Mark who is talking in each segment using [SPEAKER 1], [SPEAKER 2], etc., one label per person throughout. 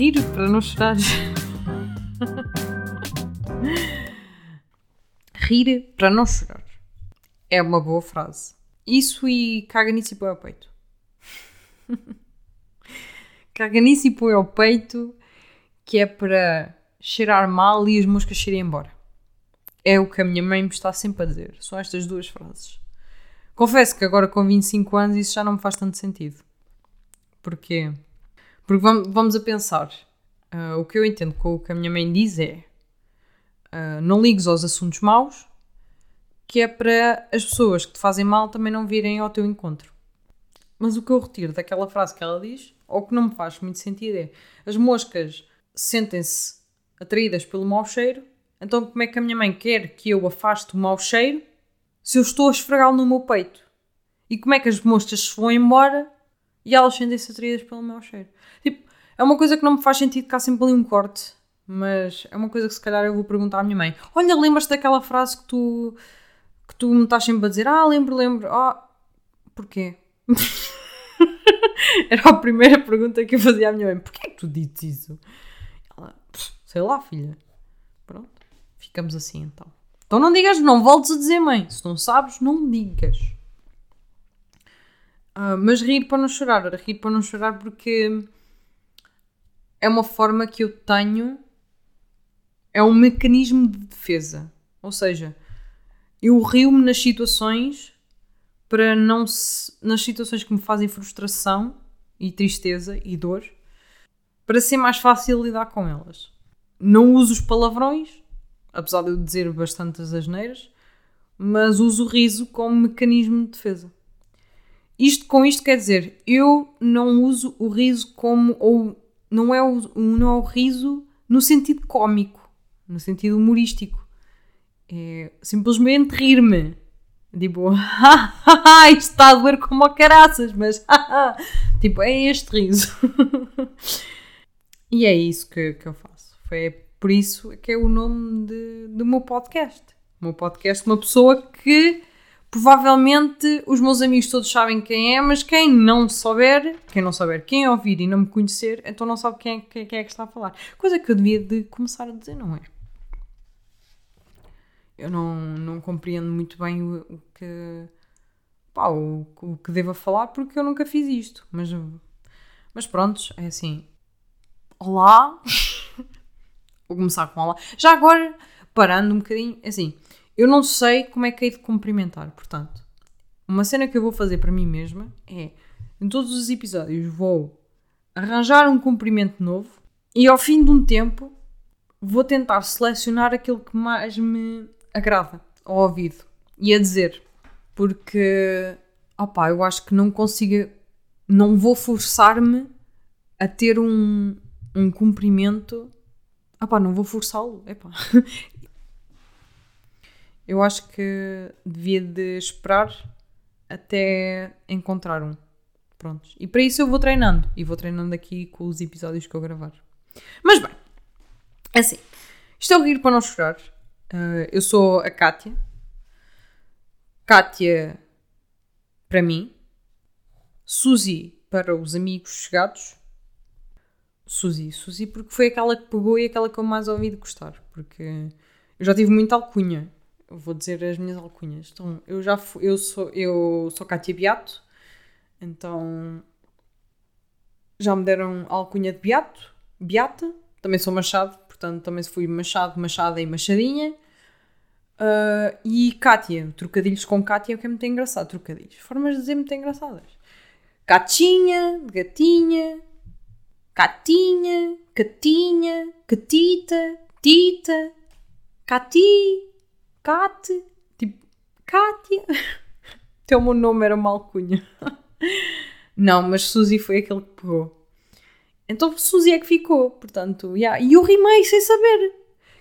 [SPEAKER 1] rir para não chorar. rir para não chorar. É uma boa frase. Isso e caga nisso e põe ao peito. caga nisso e põe ao peito que é para cheirar mal e as moscas cheirem embora. É o que a minha mãe me está sempre a dizer. São estas duas frases. Confesso que agora com 25 anos isso já não me faz tanto sentido. Porquê? Porque vamos a pensar. Uh, o que eu entendo com o que a minha mãe diz é uh, não ligues aos assuntos maus, que é para as pessoas que te fazem mal também não virem ao teu encontro. Mas o que eu retiro daquela frase que ela diz, ou que não me faz muito sentido, é as moscas sentem-se atraídas pelo mau cheiro, então como é que a minha mãe quer que eu afaste o mau cheiro se eu estou a esfregá-lo no meu peito? E como é que as moscas se vão embora e elas sentem-se atraídas pelo mau cheiro? Tipo, é uma coisa que não me faz sentido que há sempre ali um corte, mas é uma coisa que se calhar eu vou perguntar à minha mãe. Olha, lembras-te daquela frase que tu, que tu me estás sempre a dizer? Ah, lembro, lembro. Ah, porquê? Era a primeira pergunta que eu fazia à minha mãe. Porquê que tu dizes isso? Ela, sei lá, filha. Pronto, ficamos assim então. Então não digas, não voltes a dizer, mãe. Se não sabes, não digas. Uh, mas rir para não chorar. Rir para não chorar porque é uma forma que eu tenho. É um mecanismo de defesa. Ou seja, eu rio-me nas situações para não se, nas situações que me fazem frustração e tristeza e dor para ser mais fácil lidar com elas. Não uso os palavrões, apesar de eu dizer bastantes asneiras, mas uso o riso como mecanismo de defesa. Isto com isto quer dizer, eu não uso o riso como ou não é o, não é o riso no sentido cómico, no sentido humorístico. É simplesmente rir-me. Tipo, isto está a doer como a caraças, mas tipo, é este riso. e é isso que, que eu faço. Foi por isso que é o nome de, do meu podcast. O meu podcast, uma pessoa que provavelmente os meus amigos todos sabem quem é, mas quem não souber, quem não souber quem ouvir e não me conhecer, então não sabe quem é, quem, quem é que está a falar. Coisa que eu devia de começar a dizer, não é? eu não, não compreendo muito bem o, o que pá, o, o, que devo falar porque eu nunca fiz isto. Mas, mas pronto, é assim. Olá! Vou começar com olá. Já agora, parando um bocadinho, é assim, eu não sei como é que hei de cumprimentar, portanto, uma cena que eu vou fazer para mim mesma é, em todos os episódios, vou arranjar um cumprimento novo e ao fim de um tempo vou tentar selecionar aquilo que mais me agrada ao ouvido e a dizer, porque opá, eu acho que não consigo, não vou forçar-me a ter um, um cumprimento, opá, não vou forçá-lo, eu acho que devia de esperar até encontrar um. Prontos. E para isso eu vou treinando. E vou treinando aqui com os episódios que eu gravar. Mas bem, assim, isto é o rir para não chorar. Uh, eu sou a Kátia. Kátia para mim. Suzy para os amigos chegados. Suzy, Suzy porque foi aquela que pegou e aquela que eu mais ouvi de gostar. Porque eu já tive muita alcunha. Vou dizer as minhas alcunhas. Então, eu já fui, eu sou, eu sou Kátia Beato. Então, já me deram alcunha de Beato, Beata. Também sou Machado, portanto também fui Machado, Machada e Machadinha. Uh, e Kátia, trocadilhos com Kátia, é o que é muito engraçado. Trocadilhos, formas de dizer muito engraçadas. Catinha, gatinha, catinha, catinha, catita, tita, cati, cate, tipo, Kátia. Até o meu nome era uma alcunha. Não, mas Suzy foi aquele que pegou. Então Suzy é que ficou, portanto, yeah. e eu rimei sem saber.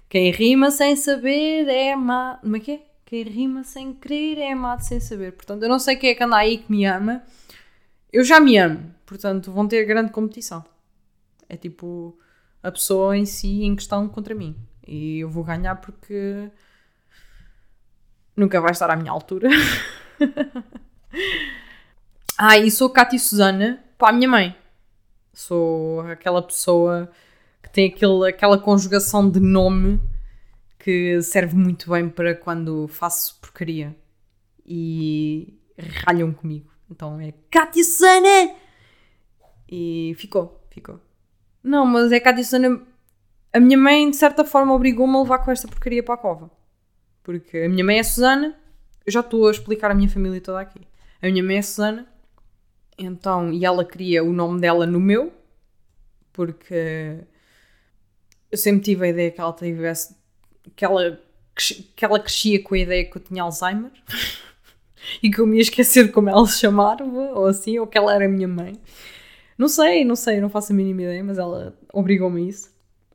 [SPEAKER 1] Quem rima sem saber é amado. Como é que é? Quem rima sem querer é amado sem saber. Portanto, eu não sei quem é que anda aí que me ama. Eu já me amo, portanto, vão ter grande competição. É tipo a pessoa em si em questão contra mim. E eu vou ganhar porque nunca vai estar à minha altura. ah, e sou Cátia Susana para a minha mãe. Sou aquela pessoa que tem aquele, aquela conjugação de nome que serve muito bem para quando faço porcaria e ralham comigo. Então é Cátia Sana! E ficou, ficou. Não, mas é Cátia Sana. A minha mãe, de certa forma, obrigou-me a levar com esta porcaria para a cova. Porque a minha mãe é Susana, eu já estou a explicar a minha família toda aqui. A minha mãe é Susana, então, e ela queria o nome dela no meu, porque eu sempre tive a ideia que ela tivesse. que ela, que ela crescia com a ideia que eu tinha Alzheimer e que eu me ia esquecer de como ela se chamava, ou assim, ou que ela era minha mãe. Não sei, não sei, não faço a mínima ideia, mas ela obrigou-me a isso.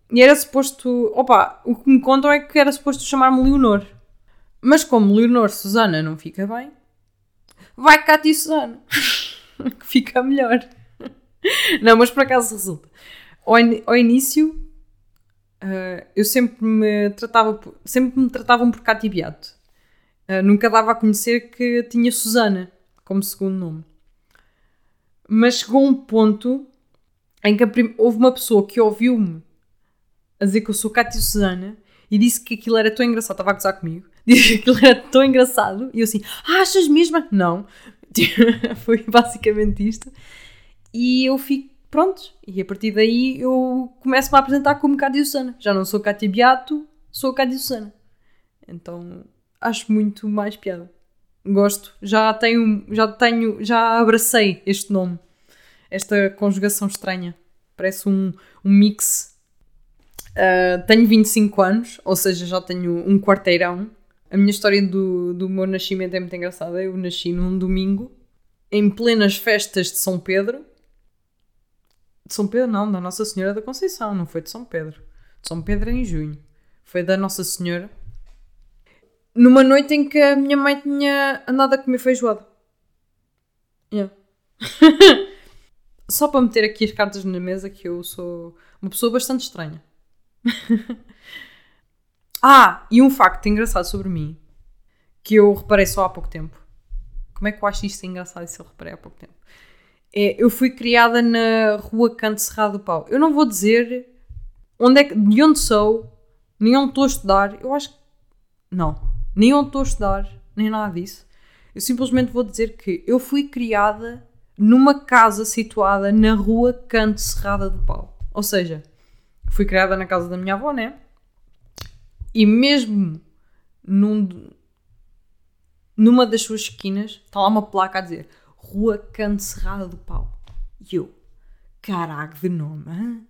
[SPEAKER 1] E era suposto. Opa, o que me contam é que era suposto chamar-me Leonor. Mas como Leonor Susana não fica bem, vai Cátia e Susana. que fica melhor. não, mas por acaso resulta. Ao, in ao início, uh, eu sempre me tratava, sempre me tratavam por Cátia Beato. Uh, nunca dava a conhecer que tinha Susana como segundo nome. Mas chegou um ponto em que houve uma pessoa que ouviu-me a dizer que eu sou Cátia Susana e disse que aquilo era tão engraçado, estava a gozar comigo, disse que aquilo era tão engraçado e eu assim, ah, achas mesmo? Não. Foi basicamente isto. E eu fico, pronto, e a partir daí eu começo-me a apresentar como Cátia Susana. Já não sou Cátia Beato, sou Cátia Susana. Então acho muito mais piada. Gosto. Já tenho, já tenho, já abracei este nome. Esta conjugação estranha. Parece um, um mix. Uh, tenho 25 anos, ou seja, já tenho um quarteirão. A minha história do, do meu nascimento é muito engraçada. Eu nasci num domingo, em plenas festas de São Pedro. De São Pedro, não, da Nossa Senhora da Conceição, não foi de São Pedro. De São Pedro em junho. Foi da Nossa Senhora numa noite em que a minha mãe tinha andado a comer feijoada. Yeah. Só para meter aqui as cartas na mesa que eu sou uma pessoa bastante estranha. ah, e um facto engraçado sobre mim que eu reparei só há pouco tempo. Como é que eu acho isto engraçado se eu reparei há pouco tempo? É, eu fui criada na rua Canto Cerrado do Pau. Eu não vou dizer onde é que, de onde sou, nem onde estou a estudar. Eu acho que. Não nem onde estou a estudar, nem nada disso. Eu simplesmente vou dizer que eu fui criada numa casa situada na rua Canto Serrada do Pau. Ou seja, fui criada na casa da minha avó, né? E mesmo num, numa das suas esquinas está lá uma placa a dizer Rua Canto do Pau. E eu, caraca de nome, hein?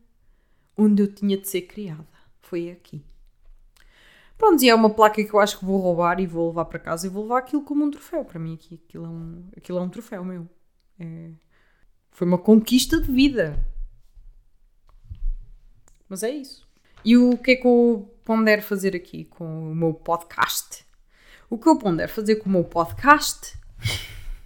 [SPEAKER 1] onde eu tinha de ser criada. Foi aqui. Pronto, e é uma placa que eu acho que vou roubar e vou levar para casa e vou levar aquilo como um troféu. Para mim, aqui, aquilo, é um, aquilo é um troféu meu. É, foi uma conquista de vida. Mas é isso. E o que é que eu pondero fazer aqui com o meu podcast? O que eu pondero fazer com o meu podcast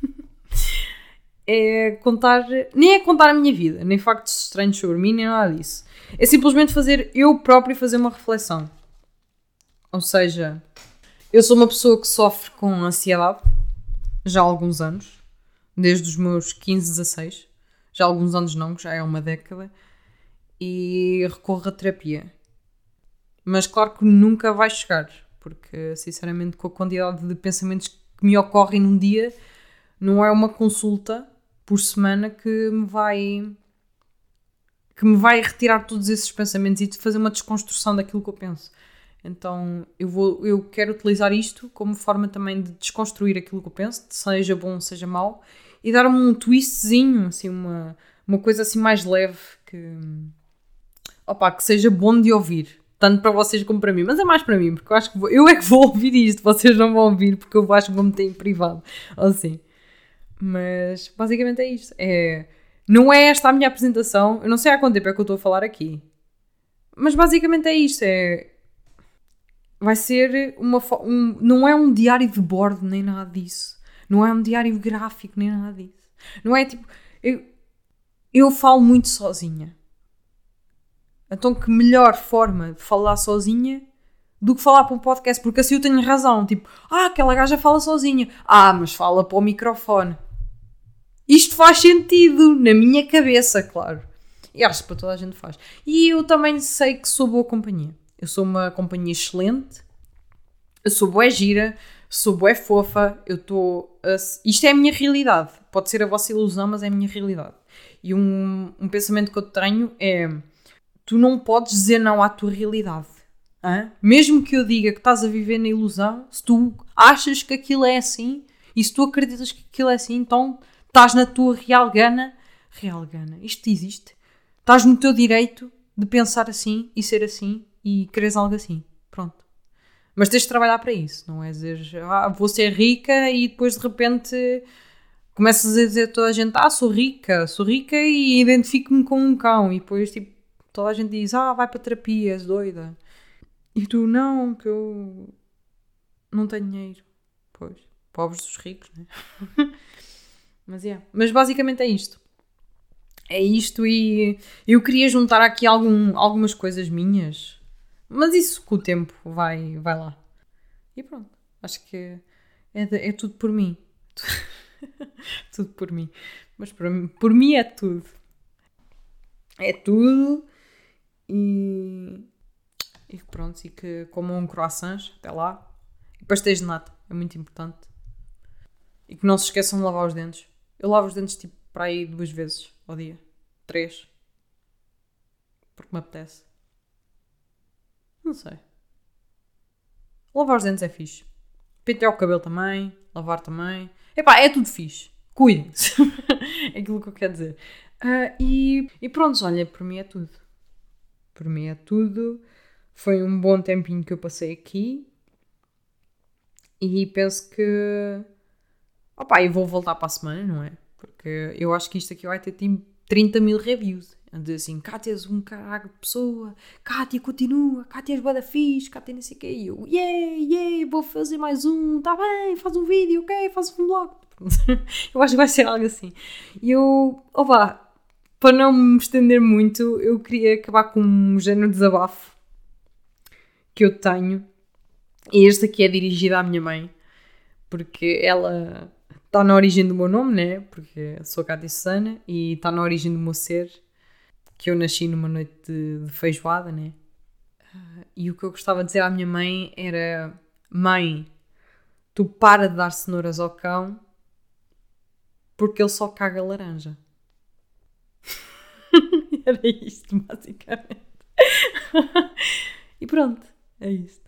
[SPEAKER 1] é contar. Nem é contar a minha vida, nem factos estranhos sobre mim, nem nada disso. É simplesmente fazer eu próprio fazer uma reflexão ou seja, eu sou uma pessoa que sofre com ansiedade já há alguns anos, desde os meus 15, 16. Já há alguns anos não, já é uma década. E recorro a terapia. Mas claro que nunca vai chegar, porque sinceramente, com a quantidade de pensamentos que me ocorrem num dia, não é uma consulta por semana que me vai que me vai retirar todos esses pensamentos e fazer uma desconstrução daquilo que eu penso. Então eu, vou, eu quero utilizar isto como forma também de desconstruir aquilo que eu penso, seja bom, seja mau, e dar-me um twistzinho, assim, uma, uma coisa assim mais leve que, opa, que seja bom de ouvir. Tanto para vocês como para mim, mas é mais para mim, porque eu acho que vou, eu é que vou ouvir isto, vocês não vão ouvir, porque eu acho que vou meter em privado, assim. Mas basicamente é isto. É, não é esta a minha apresentação, eu não sei há quanto tempo é que eu estou a falar aqui, mas basicamente é isto: é vai ser uma. Um, não é um diário de bordo nem nada disso. Não é um diário gráfico nem nada disso. Não é tipo. Eu, eu falo muito sozinha. Então, que melhor forma de falar sozinha do que falar para um podcast? Porque assim eu tenho razão. Tipo, ah, aquela gaja fala sozinha. Ah, mas fala para o microfone. Isto faz sentido na minha cabeça, claro. E acho que para toda a gente faz. E eu também sei que sou boa companhia. Eu sou uma companhia excelente. Eu sou boa gira. Sou boa fofa. Eu estou. Isto é a minha realidade. Pode ser a vossa ilusão, mas é a minha realidade. E um, um pensamento que eu tenho é: tu não podes dizer não à tua realidade. Hã? Mesmo que eu diga que estás a viver na ilusão, se tu achas que aquilo é assim e se tu acreditas que aquilo é assim, então estás na tua real gana. Real gana, isto existe. Estás no teu direito de pensar assim e ser assim e quereres algo assim. Pronto. Mas tens de trabalhar para isso, não é dizer ah, vou ser rica e depois de repente começas a dizer a toda a gente ah, sou rica, sou rica e identifico-me com um cão e depois tipo toda a gente diz ah, vai para terapia, és doida. E tu, não, que eu não tenho dinheiro. Pois, pobres dos ricos, né? Mas é. Mas basicamente é isto é isto e eu queria juntar aqui algum, algumas coisas minhas, mas isso com o tempo vai, vai lá. E pronto, acho que é, de, é tudo por mim. tudo por mim. Mas por, por mim é tudo. É tudo e, e pronto, e que comam croissants até lá. E pastéis de nata, é muito importante. E que não se esqueçam de lavar os dentes. Eu lavo os dentes tipo para aí duas vezes ao dia. Três. Porque me apetece. Não sei. Lavar os dentes é fixe. Pentear o cabelo também. Lavar também. Epá, é tudo fixe. Cuidem-se. é aquilo que eu quero dizer. Uh, e, e pronto, olha, por mim é tudo. Por mim é tudo. Foi um bom tempinho que eu passei aqui. E penso que. Opá, eu vou voltar para a semana, não é? Porque eu acho que isto aqui vai ter 30 mil reviews. De assim, Kátia és um caralho de pessoa, Kátia continua, Kátia és boa fixe, Kátia não sei o que. E eu, yeah, yeah, vou fazer mais um, tá bem, faz um vídeo, ok, faz um blog. eu acho que vai ser algo assim. E eu, opa, para não me estender muito, eu queria acabar com um género de desabafo que eu tenho. E este aqui é dirigido à minha mãe, porque ela está na origem do meu nome, né? Porque sou Cátia Susana e está na origem do meu ser, que eu nasci numa noite de, de feijoada, né? E o que eu gostava de dizer à minha mãe era: Mãe, tu para de dar cenouras ao cão porque ele só caga laranja. era isto, basicamente. e pronto, é isto.